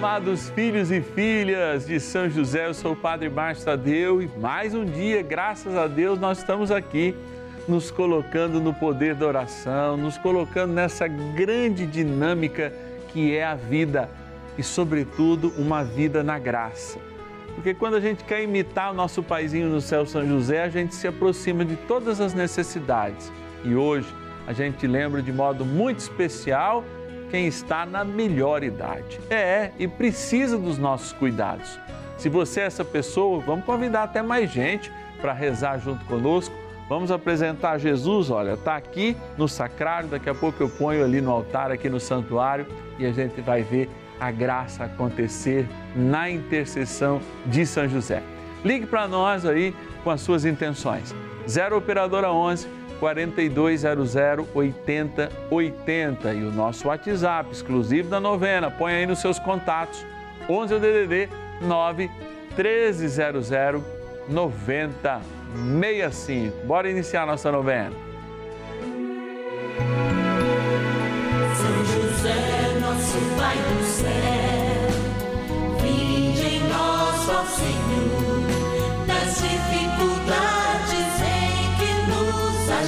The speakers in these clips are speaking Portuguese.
amados filhos e filhas de São José, eu sou o Padre Márcio Tadeu e mais um dia, graças a Deus, nós estamos aqui nos colocando no poder da oração, nos colocando nessa grande dinâmica que é a vida e, sobretudo, uma vida na graça. Porque quando a gente quer imitar o nosso paizinho no céu, São José, a gente se aproxima de todas as necessidades. E hoje a gente lembra de modo muito especial quem está na melhor idade. É, e precisa dos nossos cuidados. Se você é essa pessoa, vamos convidar até mais gente para rezar junto conosco. Vamos apresentar Jesus, olha, está aqui no sacrário, daqui a pouco eu ponho ali no altar, aqui no santuário, e a gente vai ver a graça acontecer na intercessão de São José. Ligue para nós aí com as suas intenções. 0 Operadora 11 4200 8080 e o nosso WhatsApp exclusivo da novena. Põe aí nos seus contatos 11 DDD 9 1300 9065. Bora iniciar nossa novena.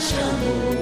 Nos achamos.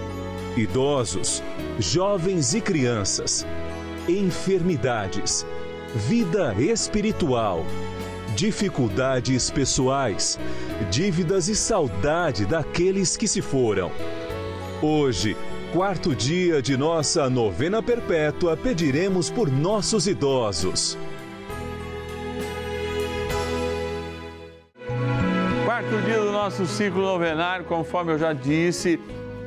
idosos, jovens e crianças, enfermidades, vida espiritual, dificuldades pessoais, dívidas e saudade daqueles que se foram. Hoje, quarto dia de nossa novena perpétua, pediremos por nossos idosos. Quarto dia do nosso ciclo novenário, conforme eu já disse,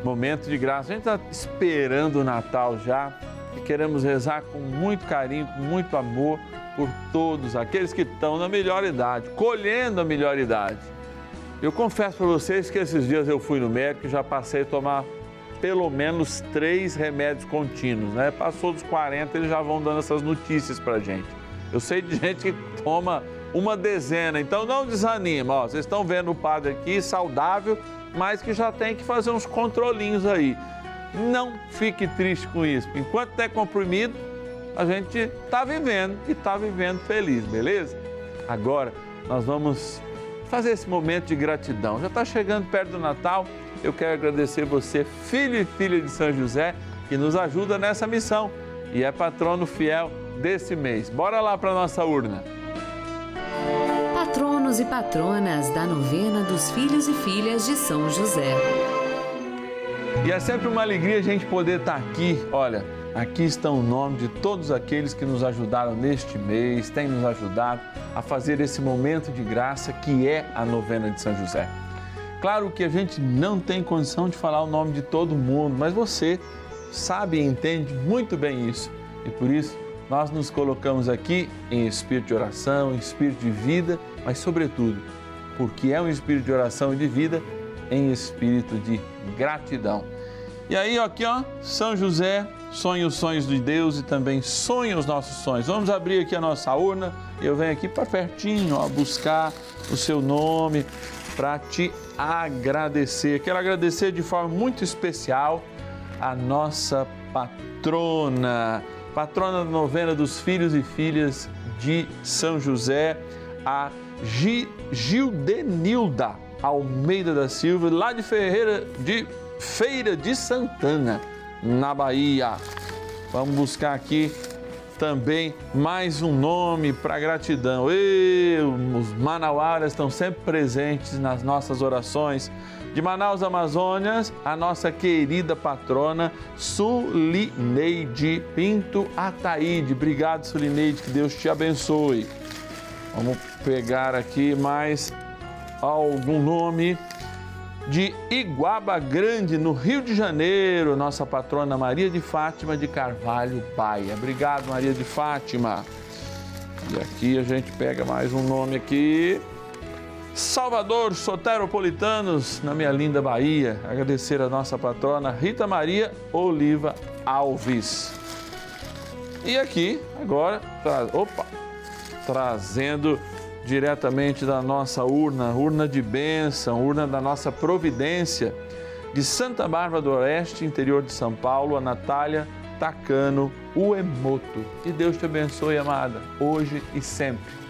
momento de graça. A gente está esperando o Natal já e queremos rezar com muito carinho, com muito amor por todos aqueles que estão na melhor idade, colhendo a melhor idade. Eu confesso para vocês que esses dias eu fui no médico e já passei a tomar pelo menos três remédios contínuos, né? Passou dos 40, eles já vão dando essas notícias para gente. Eu sei de gente que toma uma dezena, então não desanima, ó. Vocês estão vendo o padre aqui saudável, mas que já tem que fazer uns controlinhos aí. Não fique triste com isso. Enquanto é comprimido, a gente está vivendo e está vivendo feliz, beleza? Agora nós vamos fazer esse momento de gratidão. Já está chegando perto do Natal. Eu quero agradecer você, filho e filha de São José, que nos ajuda nessa missão e é patrono fiel desse mês. Bora lá para nossa urna. Patronos e patronas da novena dos filhos e filhas de São José. E é sempre uma alegria a gente poder estar aqui. Olha, aqui estão o nome de todos aqueles que nos ajudaram neste mês, têm nos ajudado a fazer esse momento de graça que é a novena de São José. Claro que a gente não tem condição de falar o nome de todo mundo, mas você sabe e entende muito bem isso. E por isso nós nos colocamos aqui em espírito de oração, em espírito de vida, mas sobretudo, porque é um espírito de oração e de vida, em espírito de gratidão. E aí, aqui, ó, São José sonha os sonhos de Deus e também sonha os nossos sonhos. Vamos abrir aqui a nossa urna. Eu venho aqui para pertinho, ó, buscar o seu nome para te agradecer. Quero agradecer de forma muito especial a nossa patrona, patrona da novena dos filhos e filhas de São José, a Gildenilda Almeida da Silva, lá de Ferreira de Feira de Santana. na Bahia. Vamos buscar aqui também mais um nome para gratidão. E os manauaras estão sempre presentes nas nossas orações. De Manaus, Amazônias, a nossa querida patrona Sulineide Pinto Ataíde. Obrigado, Sulineide, que Deus te abençoe. Vamos pegar aqui mais algum nome de Iguaba Grande, no Rio de Janeiro, nossa patrona Maria de Fátima de Carvalho Baia. Obrigado, Maria de Fátima. E aqui a gente pega mais um nome aqui. Salvador Soteropolitanos, na minha linda Bahia. Agradecer a nossa patrona Rita Maria Oliva Alves. E aqui, agora, opa, trazendo diretamente da nossa urna, urna de bênção, urna da nossa providência, de Santa Bárbara do Oeste, interior de São Paulo, a Natália Tacano Uemoto. Que Deus te abençoe, amada, hoje e sempre.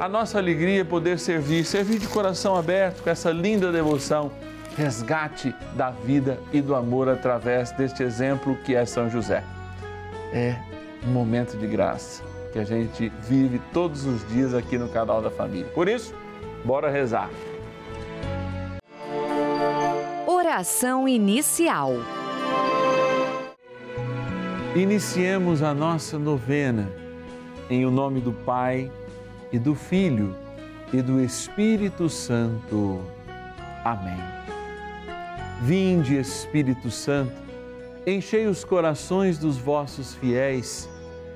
A nossa alegria é poder servir, servir de coração aberto com essa linda devoção, resgate da vida e do amor através deste exemplo que é São José. É um momento de graça que a gente vive todos os dias aqui no canal da família. Por isso, bora rezar. Oração inicial. Iniciemos a nossa novena em o nome do Pai e do Filho e do Espírito Santo. Amém. Vinde, Espírito Santo, enchei os corações dos vossos fiéis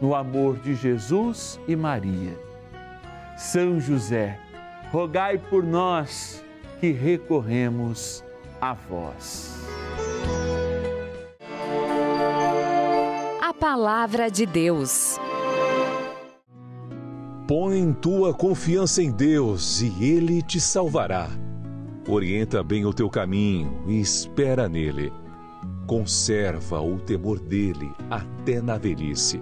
no amor de Jesus e Maria. São José, rogai por nós que recorremos a vós. A Palavra de Deus. Põe tua confiança em Deus e Ele te salvará. Orienta bem o teu caminho e espera nele. Conserva o temor dele até na velhice.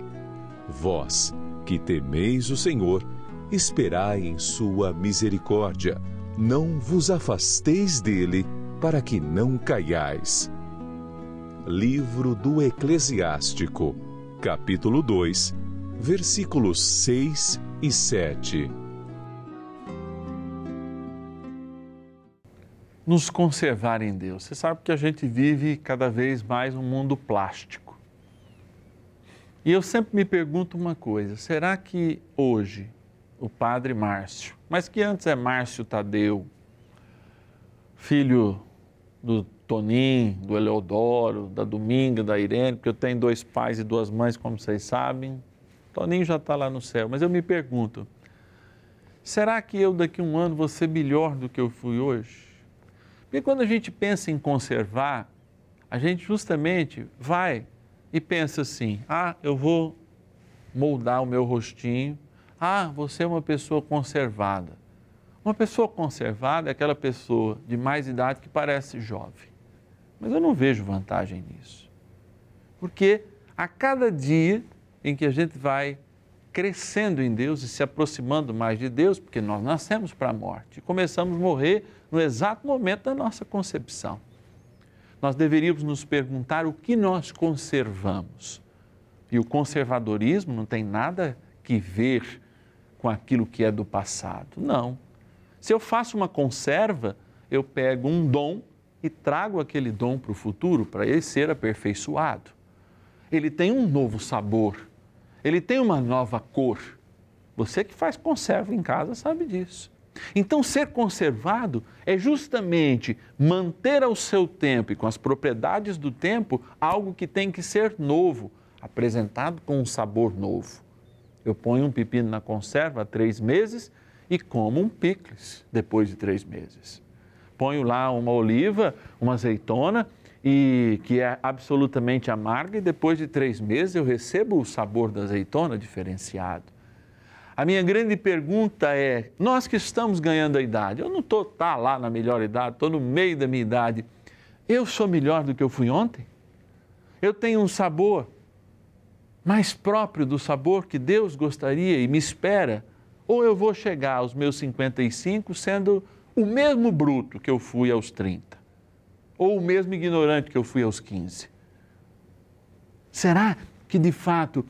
Vós, que temeis o Senhor, esperai em sua misericórdia. Não vos afasteis dele, para que não caiais. Livro do Eclesiástico, capítulo 2, versículos 6 e 7. Nos conservar em Deus. Você sabe que a gente vive cada vez mais um mundo plástico. E eu sempre me pergunto uma coisa: será que hoje o padre Márcio, mas que antes é Márcio Tadeu, filho do Tonim, do Eleodoro, da Dominga, da Irene, porque eu tenho dois pais e duas mães, como vocês sabem, Toninho já está lá no céu, mas eu me pergunto: será que eu daqui a um ano vou ser melhor do que eu fui hoje? Porque quando a gente pensa em conservar, a gente justamente vai e pensa assim: ah, eu vou moldar o meu rostinho, ah, você é uma pessoa conservada. Uma pessoa conservada é aquela pessoa de mais idade que parece jovem. Mas eu não vejo vantagem nisso. Porque a cada dia em que a gente vai crescendo em Deus e se aproximando mais de Deus, porque nós nascemos para a morte começamos a morrer no exato momento da nossa concepção. Nós deveríamos nos perguntar o que nós conservamos. E o conservadorismo não tem nada que ver com aquilo que é do passado. Não. Se eu faço uma conserva, eu pego um dom e trago aquele dom para o futuro, para ele ser aperfeiçoado. Ele tem um novo sabor, ele tem uma nova cor. Você que faz conserva em casa sabe disso. Então, ser conservado é justamente manter ao seu tempo e com as propriedades do tempo algo que tem que ser novo, apresentado com um sabor novo. Eu ponho um pepino na conserva há três meses e como um picles depois de três meses. Ponho lá uma oliva, uma azeitona, e que é absolutamente amarga, e depois de três meses eu recebo o sabor da azeitona diferenciado. A minha grande pergunta é: nós que estamos ganhando a idade, eu não estou tá lá na melhor idade, estou no meio da minha idade, eu sou melhor do que eu fui ontem? Eu tenho um sabor mais próprio do sabor que Deus gostaria e me espera? Ou eu vou chegar aos meus 55 sendo o mesmo bruto que eu fui aos 30? Ou o mesmo ignorante que eu fui aos 15? Será que de fato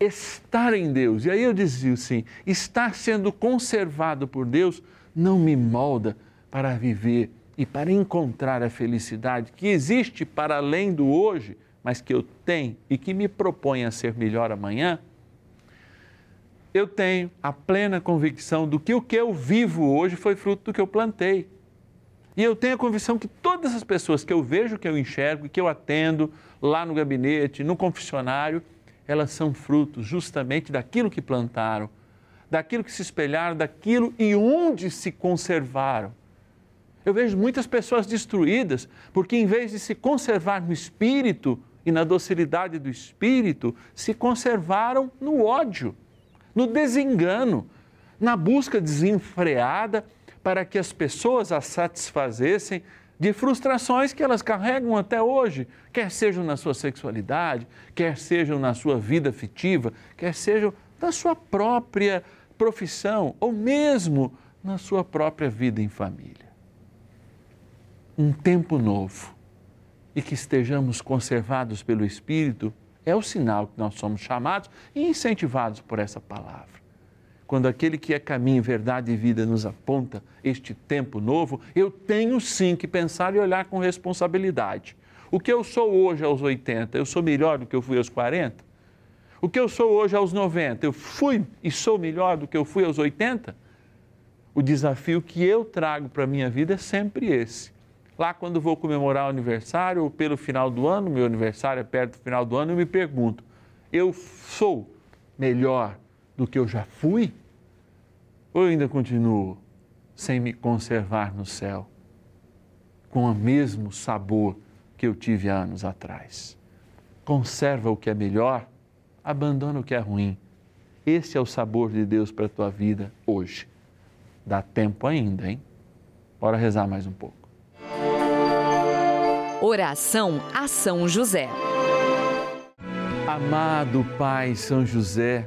estar em Deus, e aí eu dizia assim: estar sendo conservado por Deus não me molda para viver e para encontrar a felicidade que existe para além do hoje, mas que eu tenho e que me propõe a ser melhor amanhã? eu tenho a plena convicção do que o que eu vivo hoje foi fruto do que eu plantei. E eu tenho a convicção que todas as pessoas que eu vejo, que eu enxergo, que eu atendo lá no gabinete, no confessionário, elas são frutos justamente daquilo que plantaram, daquilo que se espelharam, daquilo e onde se conservaram. Eu vejo muitas pessoas destruídas porque, em vez de se conservar no espírito e na docilidade do espírito, se conservaram no ódio no desengano, na busca desenfreada para que as pessoas as satisfazessem de frustrações que elas carregam até hoje, quer sejam na sua sexualidade, quer sejam na sua vida afetiva, quer sejam na sua própria profissão ou mesmo na sua própria vida em família. Um tempo novo e que estejamos conservados pelo Espírito é o sinal que nós somos chamados e incentivados por essa palavra. Quando aquele que é caminho, verdade e vida nos aponta este tempo novo, eu tenho sim que pensar e olhar com responsabilidade. O que eu sou hoje aos 80, eu sou melhor do que eu fui aos 40? O que eu sou hoje aos 90, eu fui e sou melhor do que eu fui aos 80? O desafio que eu trago para a minha vida é sempre esse Lá, quando vou comemorar o aniversário, ou pelo final do ano, meu aniversário é perto do final do ano, eu me pergunto: eu sou melhor do que eu já fui? Ou eu ainda continuo sem me conservar no céu, com o mesmo sabor que eu tive há anos atrás? Conserva o que é melhor, abandona o que é ruim. Esse é o sabor de Deus para a tua vida hoje. Dá tempo ainda, hein? Bora rezar mais um pouco. Oração a São José. Amado Pai São José,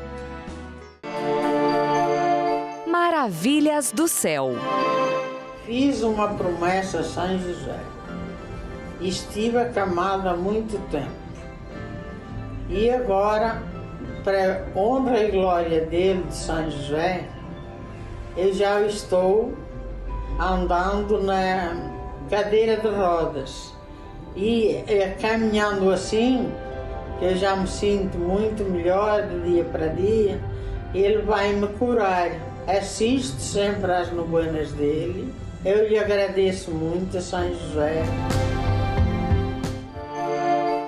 Maravilhas do céu. Fiz uma promessa a São José. Estive acamado há muito tempo. E agora, para honra e glória dele, de São José, eu já estou andando na cadeira de rodas. E é, caminhando assim, que eu já me sinto muito melhor de dia para dia, ele vai me curar. Assisto sempre às novenas dele. Eu lhe agradeço muito a São José.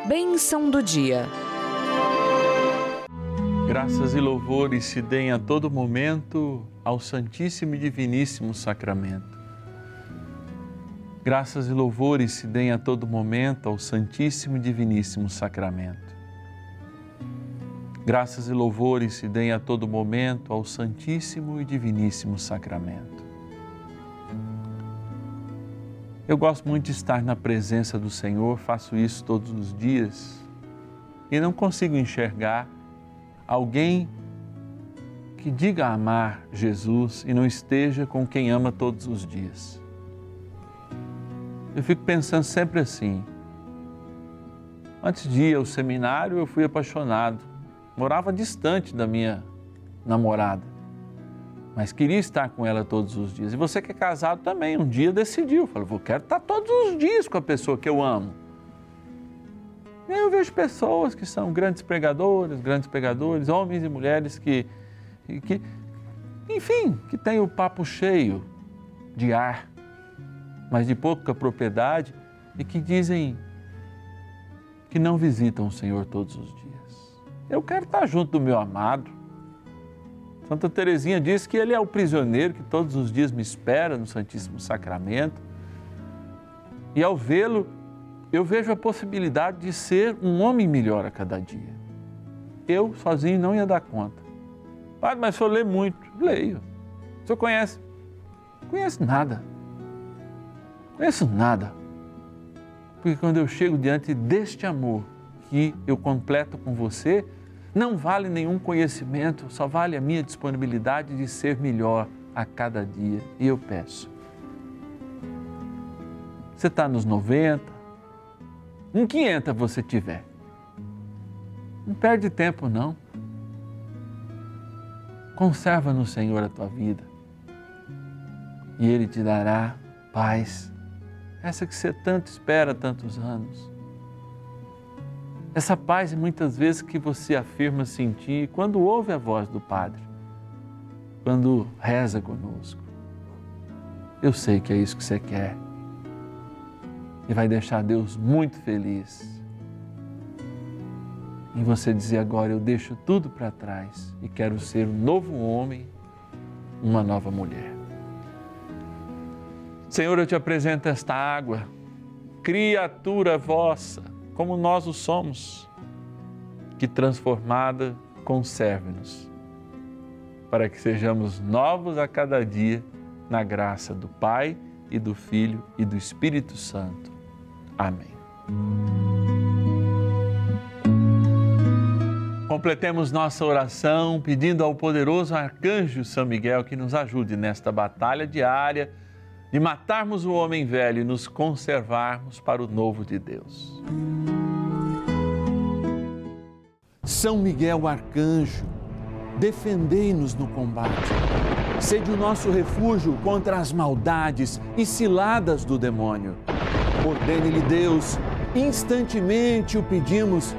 Bênção do dia. Graças e louvores se deem a todo momento ao Santíssimo e Diviníssimo Sacramento. Graças e louvores se deem a todo momento ao Santíssimo e Diviníssimo Sacramento. Graças e louvores se deem a todo momento ao Santíssimo e Diviníssimo Sacramento. Eu gosto muito de estar na presença do Senhor, faço isso todos os dias e não consigo enxergar alguém que diga amar Jesus e não esteja com quem ama todos os dias. Eu fico pensando sempre assim. Antes de ir ao seminário, eu fui apaixonado. Morava distante da minha namorada, mas queria estar com ela todos os dias. E você que é casado também, um dia decidiu, falou: vou quero estar todos os dias com a pessoa que eu amo. E aí eu vejo pessoas que são grandes pregadores, grandes pregadores, homens e mulheres que, que enfim, que têm o papo cheio de ar, mas de pouca propriedade e que dizem que não visitam o Senhor todos os dias. Eu quero estar junto do meu amado. Santa Teresinha diz que ele é o prisioneiro que todos os dias me espera no Santíssimo Sacramento. E ao vê-lo, eu vejo a possibilidade de ser um homem melhor a cada dia. Eu sozinho não ia dar conta. Padre, mas o senhor lê muito. Leio. O senhor conhece? Conheço nada. Conheço nada. Porque quando eu chego diante deste amor que eu completo com você, não vale nenhum conhecimento, só vale a minha disponibilidade de ser melhor a cada dia. E eu peço. Você está nos 90, em 500 você tiver. Não perde tempo, não. Conserva no Senhor a tua vida e Ele te dará paz, essa que você tanto espera há tantos anos. Essa paz muitas vezes que você afirma sentir quando ouve a voz do Padre, quando reza conosco. Eu sei que é isso que você quer e vai deixar Deus muito feliz. Em você dizer agora: Eu deixo tudo para trás e quero ser um novo homem, uma nova mulher. Senhor, eu te apresento esta água, criatura vossa, como nós o somos, que transformada conserve-nos, para que sejamos novos a cada dia na graça do Pai e do Filho e do Espírito Santo. Amém. Completemos nossa oração pedindo ao poderoso arcanjo São Miguel que nos ajude nesta batalha diária de matarmos o homem velho e nos conservarmos para o novo de Deus. São Miguel Arcanjo, defendei-nos no combate. Sede o nosso refúgio contra as maldades e ciladas do demônio. Ordene-lhe Deus, instantemente o pedimos,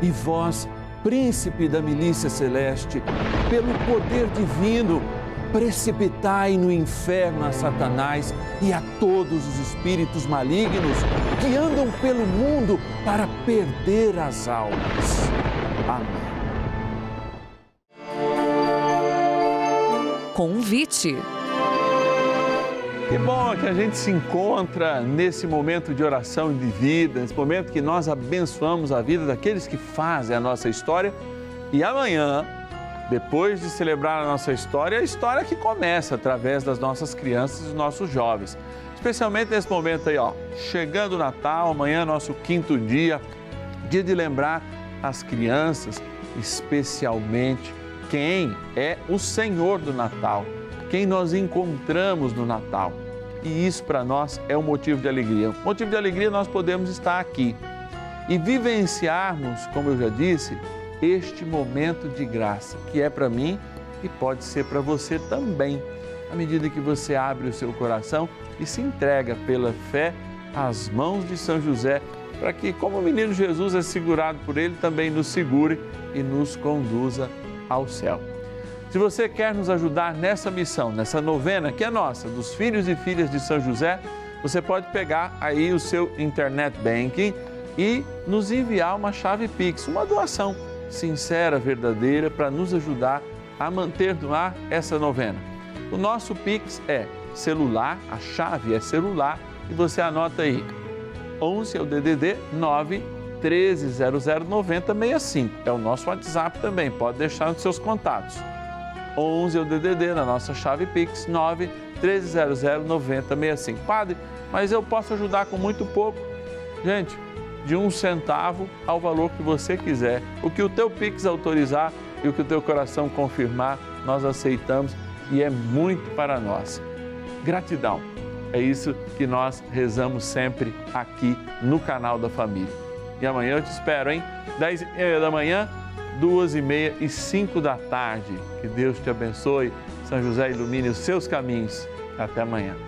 e vós, príncipe da milícia celeste, pelo poder divino, precipitai no inferno a Satanás e a todos os espíritos malignos que andam pelo mundo para perder as almas. Amém. Convite. Que bom que a gente se encontra nesse momento de oração de vida, nesse momento que nós abençoamos a vida daqueles que fazem a nossa história. E amanhã, depois de celebrar a nossa história, a história que começa através das nossas crianças e dos nossos jovens. Especialmente nesse momento aí, ó, chegando o Natal, amanhã é nosso quinto dia, dia de lembrar as crianças, especialmente quem é o Senhor do Natal quem nós encontramos no Natal. E isso para nós é um motivo de alegria. Motivo de alegria nós podemos estar aqui e vivenciarmos, como eu já disse, este momento de graça, que é para mim e pode ser para você também, à medida que você abre o seu coração e se entrega pela fé às mãos de São José, para que, como o menino Jesus é segurado por ele, também nos segure e nos conduza ao céu. Se você quer nos ajudar nessa missão, nessa novena que é nossa, dos filhos e filhas de São José, você pode pegar aí o seu internet banking e nos enviar uma chave Pix, uma doação sincera, verdadeira, para nos ajudar a manter no ar essa novena. O nosso Pix é celular, a chave é celular e você anota aí 11 é o DDD 9 1300 9065. É o nosso WhatsApp também, pode deixar nos seus contatos. 11 é o DDD na nossa chave Pix 9 1300 9065. Padre, mas eu posso ajudar com muito pouco. Gente, de um centavo ao valor que você quiser. O que o teu Pix autorizar e o que o teu coração confirmar, nós aceitamos e é muito para nós. Gratidão. É isso que nós rezamos sempre aqui no canal da família. E amanhã eu te espero, hein? 10 e meia da manhã duas e meia e cinco da tarde. Que Deus te abençoe. São José ilumine os seus caminhos. Até amanhã.